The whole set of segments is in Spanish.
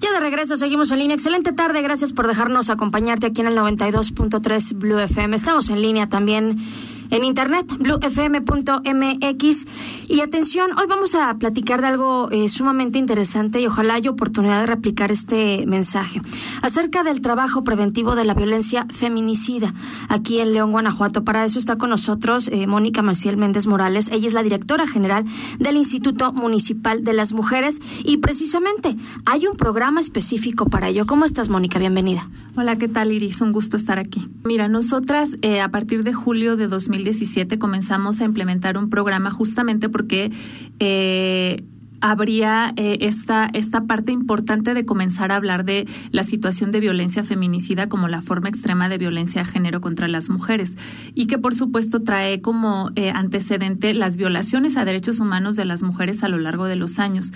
Ya de regreso, seguimos en línea. Excelente tarde, gracias por dejarnos acompañarte aquí en el 92.3 Blue FM. Estamos en línea también en internet, bluefm.mx. Y atención, hoy vamos a platicar de algo eh, sumamente interesante y ojalá haya oportunidad de replicar este mensaje acerca del trabajo preventivo de la violencia feminicida aquí en León, Guanajuato. Para eso está con nosotros eh, Mónica Maciel Méndez Morales. Ella es la directora general del Instituto Municipal de las Mujeres y precisamente hay un programa específico para ello. ¿Cómo estás, Mónica? Bienvenida. Hola, ¿qué tal, Iris? Un gusto estar aquí. Mira, nosotras eh, a partir de julio de 2017 comenzamos a implementar un programa justamente porque eh, habría eh, esta, esta parte importante de comenzar a hablar de la situación de violencia feminicida como la forma extrema de violencia de género contra las mujeres y que por supuesto trae como eh, antecedente las violaciones a derechos humanos de las mujeres a lo largo de los años,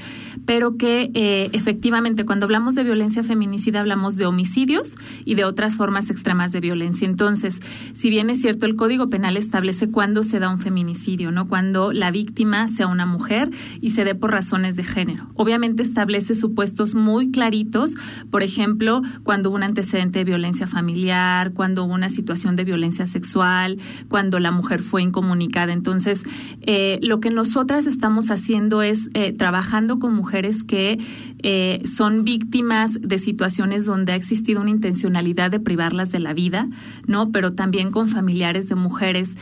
pero que eh, efectivamente cuando hablamos de violencia feminicida hablamos de homicidios y de otras formas extremas de violencia. Entonces, si bien es cierto, el Código Penal establece cuándo se da un feminicidio, ¿no? Cuando la víctima sea una mujer y se dé por razón de género. Obviamente establece supuestos muy claritos, por ejemplo, cuando hubo un antecedente de violencia familiar, cuando hubo una situación de violencia sexual, cuando la mujer fue incomunicada. Entonces, eh, lo que nosotras estamos haciendo es eh, trabajando con mujeres que eh, son víctimas de situaciones donde ha existido una intencionalidad de privarlas de la vida, ¿no? Pero también con familiares de mujeres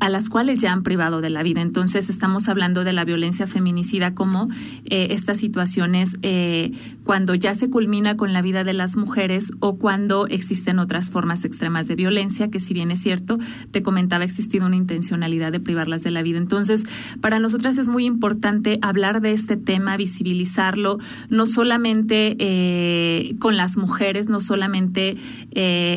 a las cuales ya han privado de la vida. Entonces estamos hablando de la violencia feminicida como eh, estas situaciones eh, cuando ya se culmina con la vida de las mujeres o cuando existen otras formas extremas de violencia, que si bien es cierto, te comentaba, ha existido una intencionalidad de privarlas de la vida. Entonces, para nosotras es muy importante hablar de este tema, visibilizarlo, no solamente eh, con las mujeres, no solamente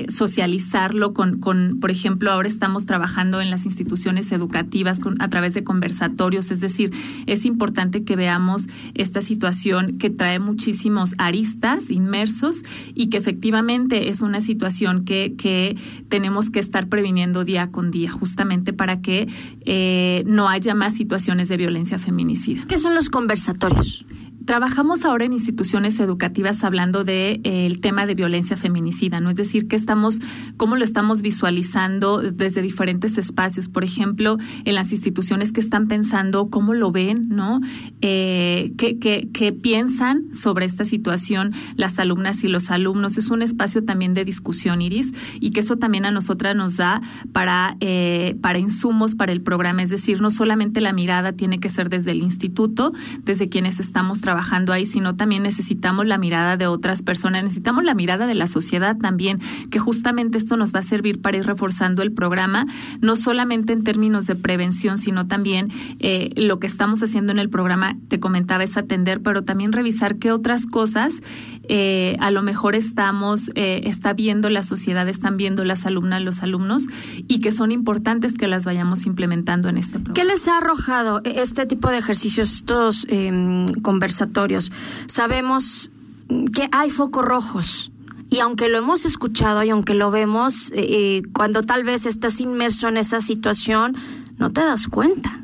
socializarlo con, con, por ejemplo, ahora estamos trabajando en las instituciones instituciones educativas a través de conversatorios. Es decir, es importante que veamos esta situación que trae muchísimos aristas inmersos y que efectivamente es una situación que, que tenemos que estar previniendo día con día, justamente para que eh, no haya más situaciones de violencia feminicida. ¿Qué son los conversatorios? Trabajamos ahora en instituciones educativas hablando de eh, tema de violencia feminicida, ¿no? Es decir, que estamos, cómo lo estamos visualizando desde diferentes espacios. Por ejemplo, en las instituciones que están pensando cómo lo ven, ¿no? Eh, ¿qué, qué, qué piensan sobre esta situación las alumnas y los alumnos? Es un espacio también de discusión, Iris, y que eso también a nosotras nos da para, eh, para insumos para el programa. Es decir, no solamente la mirada tiene que ser desde el instituto, desde quienes estamos trabajando trabajando ahí, sino también necesitamos la mirada de otras personas, necesitamos la mirada de la sociedad también, que justamente esto nos va a servir para ir reforzando el programa, no solamente en términos de prevención, sino también eh, lo que estamos haciendo en el programa, te comentaba, es atender, pero también revisar qué otras cosas eh, a lo mejor estamos, eh, está viendo la sociedad, están viendo las alumnas, los alumnos, y que son importantes que las vayamos implementando en este programa. ¿Qué les ha arrojado este tipo de ejercicios, estos eh, sabemos que hay focos rojos. Y aunque lo hemos escuchado y aunque lo vemos, eh, cuando tal vez estás inmerso en esa situación, no te das cuenta.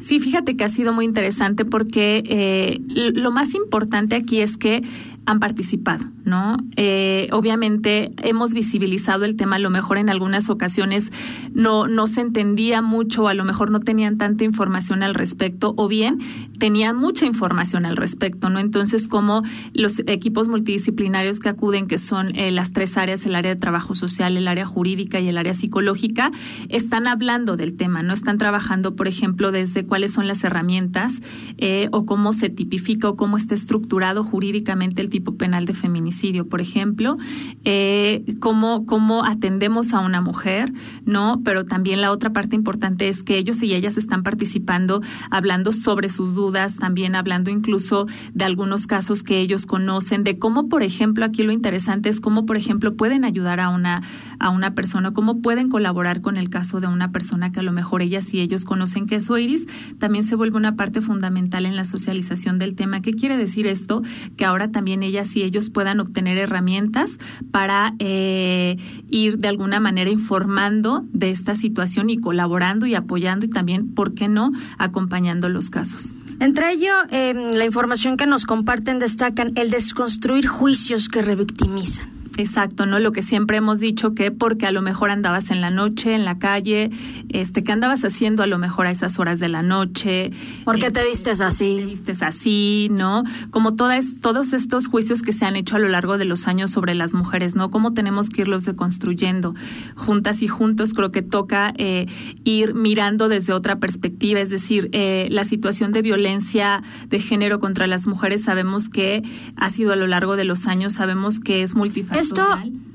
Sí, fíjate que ha sido muy interesante porque eh, lo más importante aquí es que han participado, ¿no? Eh, obviamente hemos visibilizado el tema, a lo mejor en algunas ocasiones no, no se entendía mucho, a lo mejor no tenían tanta información al respecto, o bien tenían mucha información al respecto, ¿no? Entonces, como los equipos multidisciplinarios que acuden, que son eh, las tres áreas, el área de trabajo social, el área jurídica y el área psicológica, están hablando del tema, ¿no? Están trabajando, por ejemplo, desde cuáles son las herramientas eh, o cómo se tipifica o cómo está estructurado jurídicamente el tipo penal de feminicidio, por ejemplo, eh, cómo, cómo atendemos a una mujer, ¿no? Pero también la otra parte importante es que ellos y ellas están participando, hablando sobre sus dudas, también hablando incluso de algunos casos que ellos conocen, de cómo, por ejemplo, aquí lo interesante es cómo, por ejemplo, pueden ayudar a una, a una persona, cómo pueden colaborar con el caso de una persona que a lo mejor ellas y ellos conocen que es Iris, también se vuelve una parte fundamental en la socialización del tema. ¿Qué quiere decir esto? Que ahora también ellas y ellos puedan obtener herramientas para eh, ir de alguna manera informando de esta situación y colaborando y apoyando y también, ¿por qué no?, acompañando los casos. Entre ello, em, la información que nos comparten destacan el desconstruir juicios que revictimizan. Exacto, ¿no? Lo que siempre hemos dicho que porque a lo mejor andabas en la noche, en la calle, este, ¿qué andabas haciendo a lo mejor a esas horas de la noche? ¿Por qué te este, vistes así? Te vistes así, ¿no? Como todas, todos estos juicios que se han hecho a lo largo de los años sobre las mujeres, ¿no? Cómo tenemos que irlos deconstruyendo. Juntas y juntos creo que toca eh, ir mirando desde otra perspectiva, es decir, eh, la situación de violencia de género contra las mujeres sabemos que ha sido a lo largo de los años, sabemos que es multifactorial esto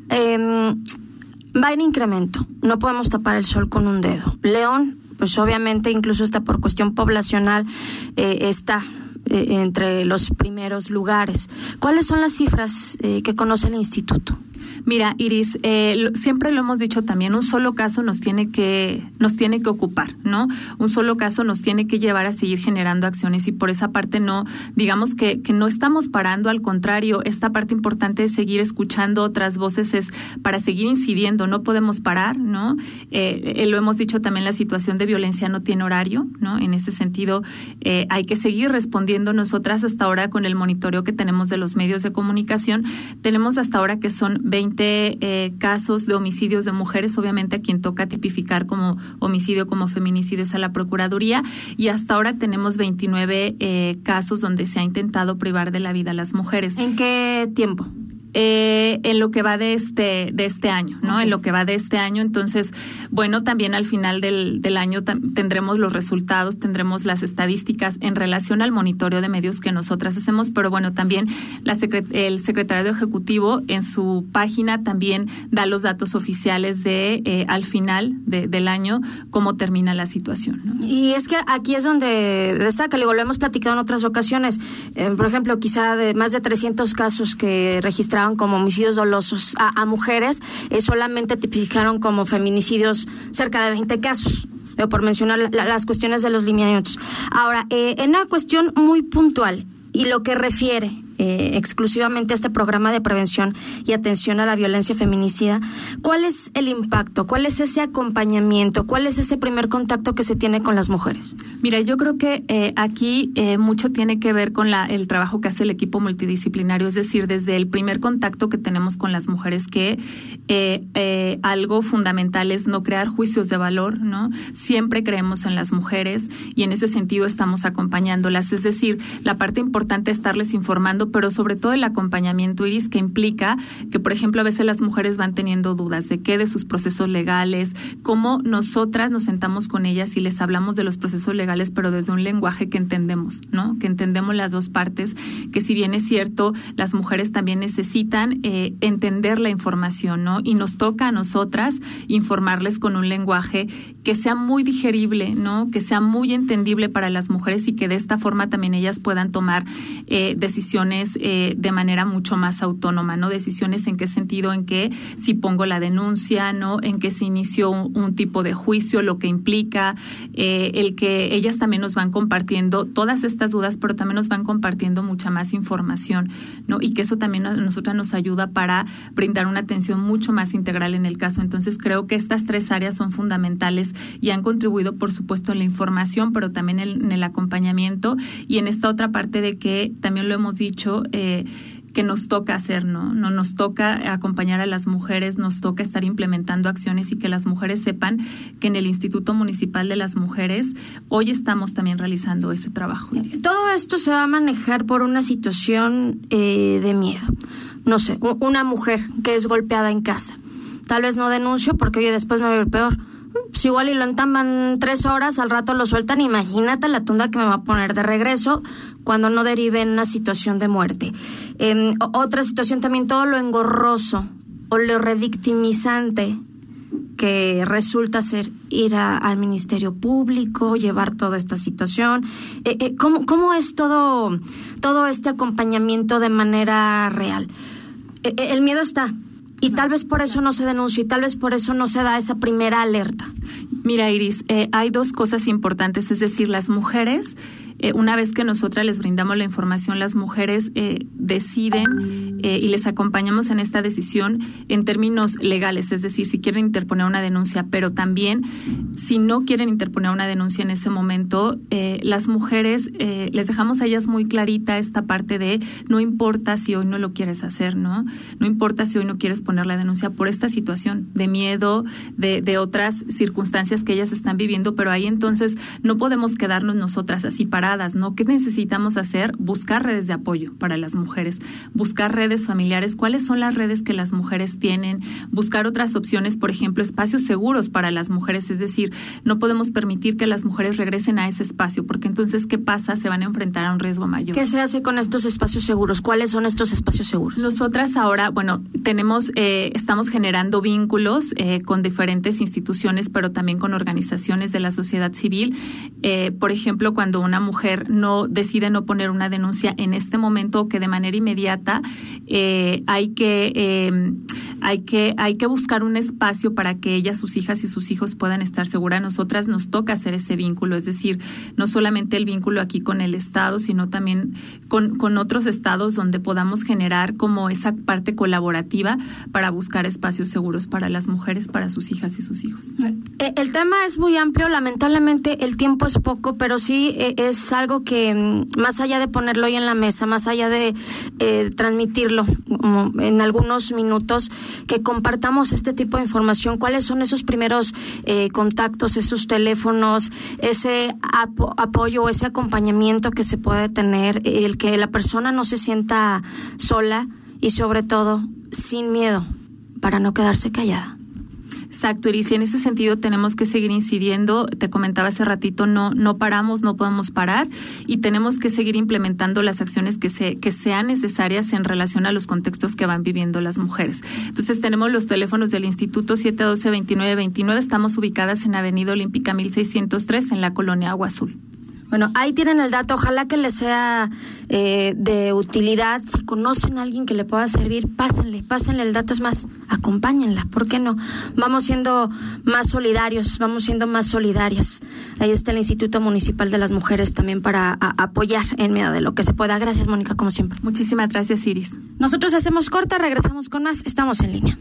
em, va en incremento. No podemos tapar el sol con un dedo. León, pues obviamente, incluso está por cuestión poblacional, eh, está eh, entre los primeros lugares. ¿Cuáles son las cifras eh, que conoce el instituto? Mira, Iris, eh, siempre lo hemos dicho también, un solo caso nos tiene que nos tiene que ocupar, ¿no? Un solo caso nos tiene que llevar a seguir generando acciones y por esa parte no, digamos que, que no estamos parando, al contrario, esta parte importante de seguir escuchando otras voces es para seguir incidiendo, no podemos parar, ¿no? Eh, eh, lo hemos dicho también, la situación de violencia no tiene horario, ¿no? En ese sentido, hay que seguir respondiendo nosotras hasta ahora con el monitoreo que tenemos de los medios de comunicación. Tenemos hasta ahora que son 20 eh, casos de homicidios de mujeres, obviamente a quien toca tipificar como homicidio, como feminicidio es a la Procuraduría, y hasta ahora tenemos 29 eh, casos donde se ha intentado privar de la vida a las mujeres. ¿En qué tiempo? Eh, en lo que va de este de este año, ¿no? En lo que va de este año, entonces, bueno, también al final del, del año tendremos los resultados, tendremos las estadísticas en relación al monitoreo de medios que nosotras hacemos, pero bueno, también la el secretario ejecutivo en su página también da los datos oficiales de eh, al final del año cómo termina la situación. Y es que aquí es donde destaca, lo hemos platicado en otras ocasiones, eh, por ejemplo, quizá de más de 300 casos que como homicidios dolosos a, mujeres, eh, solamente tipificaron como feminicidios cerca de 20 casos eh, por mencionar las cuestiones de los lineamientos. Ahora, eh, en una cuestión muy puntual y lo que refiere eh, exclusivamente este programa de prevención y atención a la violencia feminicida, ¿cuál es el impacto? ¿Cuál es ese acompañamiento? ¿Cuál es ese primer contacto que se tiene con las mujeres? Mira, yo creo que eh, aquí eh, mucho tiene que ver con la, el trabajo que hace el equipo multidisciplinario, es decir, desde el primer contacto que tenemos con las mujeres, que algo fundamental es no crear juicios de valor, ¿no? Siempre creemos en las mujeres y en ese sentido estamos acompañándolas, es decir, la parte importante es estarles informando pero sobre todo el acompañamiento, Iris, que implica que, por ejemplo, a veces las mujeres van teniendo dudas de qué, de sus procesos legales, cómo nosotras nos sentamos con ellas y les hablamos de los procesos legales, pero desde un lenguaje que entendemos, ¿no? Que entendemos las dos partes, que si bien es cierto, las mujeres también necesitan eh, entender la información, ¿no? Y nos toca a nosotras informarles con un lenguaje que sea muy digerible, ¿no? Que sea muy entendible para las mujeres y que de esta forma también ellas puedan tomar eh, decisiones eh, de manera mucho más autónoma, ¿no? Decisiones en qué sentido, en que si pongo la denuncia, ¿no? En que se inició un, tipo de juicio, lo que implica, eh, el que ellas también nos van compartiendo todas estas dudas, pero también nos van compartiendo mucha más información, ¿no? Y que eso también a nosotras nos ayuda para brindar una atención mucho más integral en el caso. Entonces creo que estas tres áreas son fundamentales y han contribuido, por supuesto, en la información, pero también en el acompañamiento y en esta otra parte de que también lo hemos dicho, eh, que nos toca hacer, ¿no? No nos toca acompañar a las mujeres, nos toca estar implementando acciones y que las mujeres sepan que en el Instituto Municipal de las Mujeres hoy estamos también realizando ese trabajo. Todo esto se va a manejar por una situación eh, de miedo. No sé, una mujer que es golpeada en casa. Tal vez no denuncio porque oye, después me va a ver peor pues igual y lo entamban tres horas, al rato lo sueltan, imagínate la tunda que me va a poner de regreso cuando no derive en una situación de muerte. Em, otra situación también, todo lo engorroso o lo revictimizante que resulta ser ir al Ministerio Público, llevar toda esta situación. Eh, eh, ¿cómo, ¿Cómo es todo, todo este acompañamiento de manera real? Eh, el miedo está, y tal vez por eso no se denuncia y tal vez por eso no se da esa primera alerta. Mira, Iris, eh, hay dos cosas importantes, es decir, las mujeres eh, una vez que nosotras les brindamos la información, las mujeres eh, deciden y les acompañamos en esta decisión en términos legales, es decir, si quieren interponer una denuncia, pero también si no quieren interponer una denuncia en ese momento, las mujeres les dejamos a ellas muy clarita esta parte de no importa si hoy no lo quieres hacer, ¿no? No importa si hoy no quieres poner la denuncia por esta situación de miedo, de, de otras circunstancias que ellas están viviendo, pero ahí entonces no podemos quedarnos nosotras así ¿no? ¿Qué necesitamos hacer? Buscar redes de apoyo para las mujeres, buscar redes familiares, cuáles son las redes que las mujeres tienen, buscar otras opciones, por ejemplo, espacios seguros para las mujeres, es decir, no podemos permitir que las mujeres regresen a ese espacio, porque entonces, ¿qué pasa? Se van a enfrentar a un riesgo mayor. ¿Qué se hace con estos espacios seguros? ¿Cuáles son estos espacios seguros? Nosotras ahora, bueno, tenemos, eh, estamos generando vínculos eh, con diferentes instituciones, pero también con organizaciones de la sociedad civil. Eh, por ejemplo, cuando una mujer no decide no poner una denuncia en este momento o que de manera inmediata eh, hay que eh, hay que hay que buscar un espacio para que ella, sus hijas y sus hijos puedan estar seguras. Nosotras nos toca hacer ese vínculo, es decir, no solamente el vínculo aquí con el Estado, sino también con, con otros estados donde podamos generar como esa parte colaborativa para buscar espacios seguros para las mujeres, para sus hijas y sus hijos. Eh, el tema es muy amplio, lamentablemente el tiempo es poco, pero sí eh, algo que mm, más allá de ponerlo hoy en la mesa, más allá de eh, transmitirlo en algunos minutos, que compartamos este tipo de información, cuáles son esos primeros contactos, esos teléfonos, ese apoyo, ese acompañamiento que se puede tener, el que la persona no se sienta sola y sobre todo sin miedo para no quedarse callada. Exacto, y en ese sentido tenemos que seguir incidiendo. Te comentaba hace ratito, no, no paramos, no podemos parar y tenemos que seguir implementando las acciones que, se, que sean necesarias en relación a los contextos que van viviendo las mujeres. Entonces tenemos los teléfonos del Instituto 712-2929. Estamos ubicadas en Avenida Olímpica 1603 en la colonia Agua Azul. Bueno, ahí tienen el dato. Ojalá que les sea eh, de utilidad. Si conocen a alguien que le pueda servir, pásenle, pásenle el dato. Es más, acompáñenla. ¿Por qué no? Vamos siendo más solidarios, vamos siendo más solidarias. Ahí está el Instituto Municipal de las Mujeres también para apoyar en medio de lo que se pueda. Gracias, Mónica, como siempre. Muchísimas gracias, Iris. Nosotros hacemos corta, regresamos con más. Estamos en línea.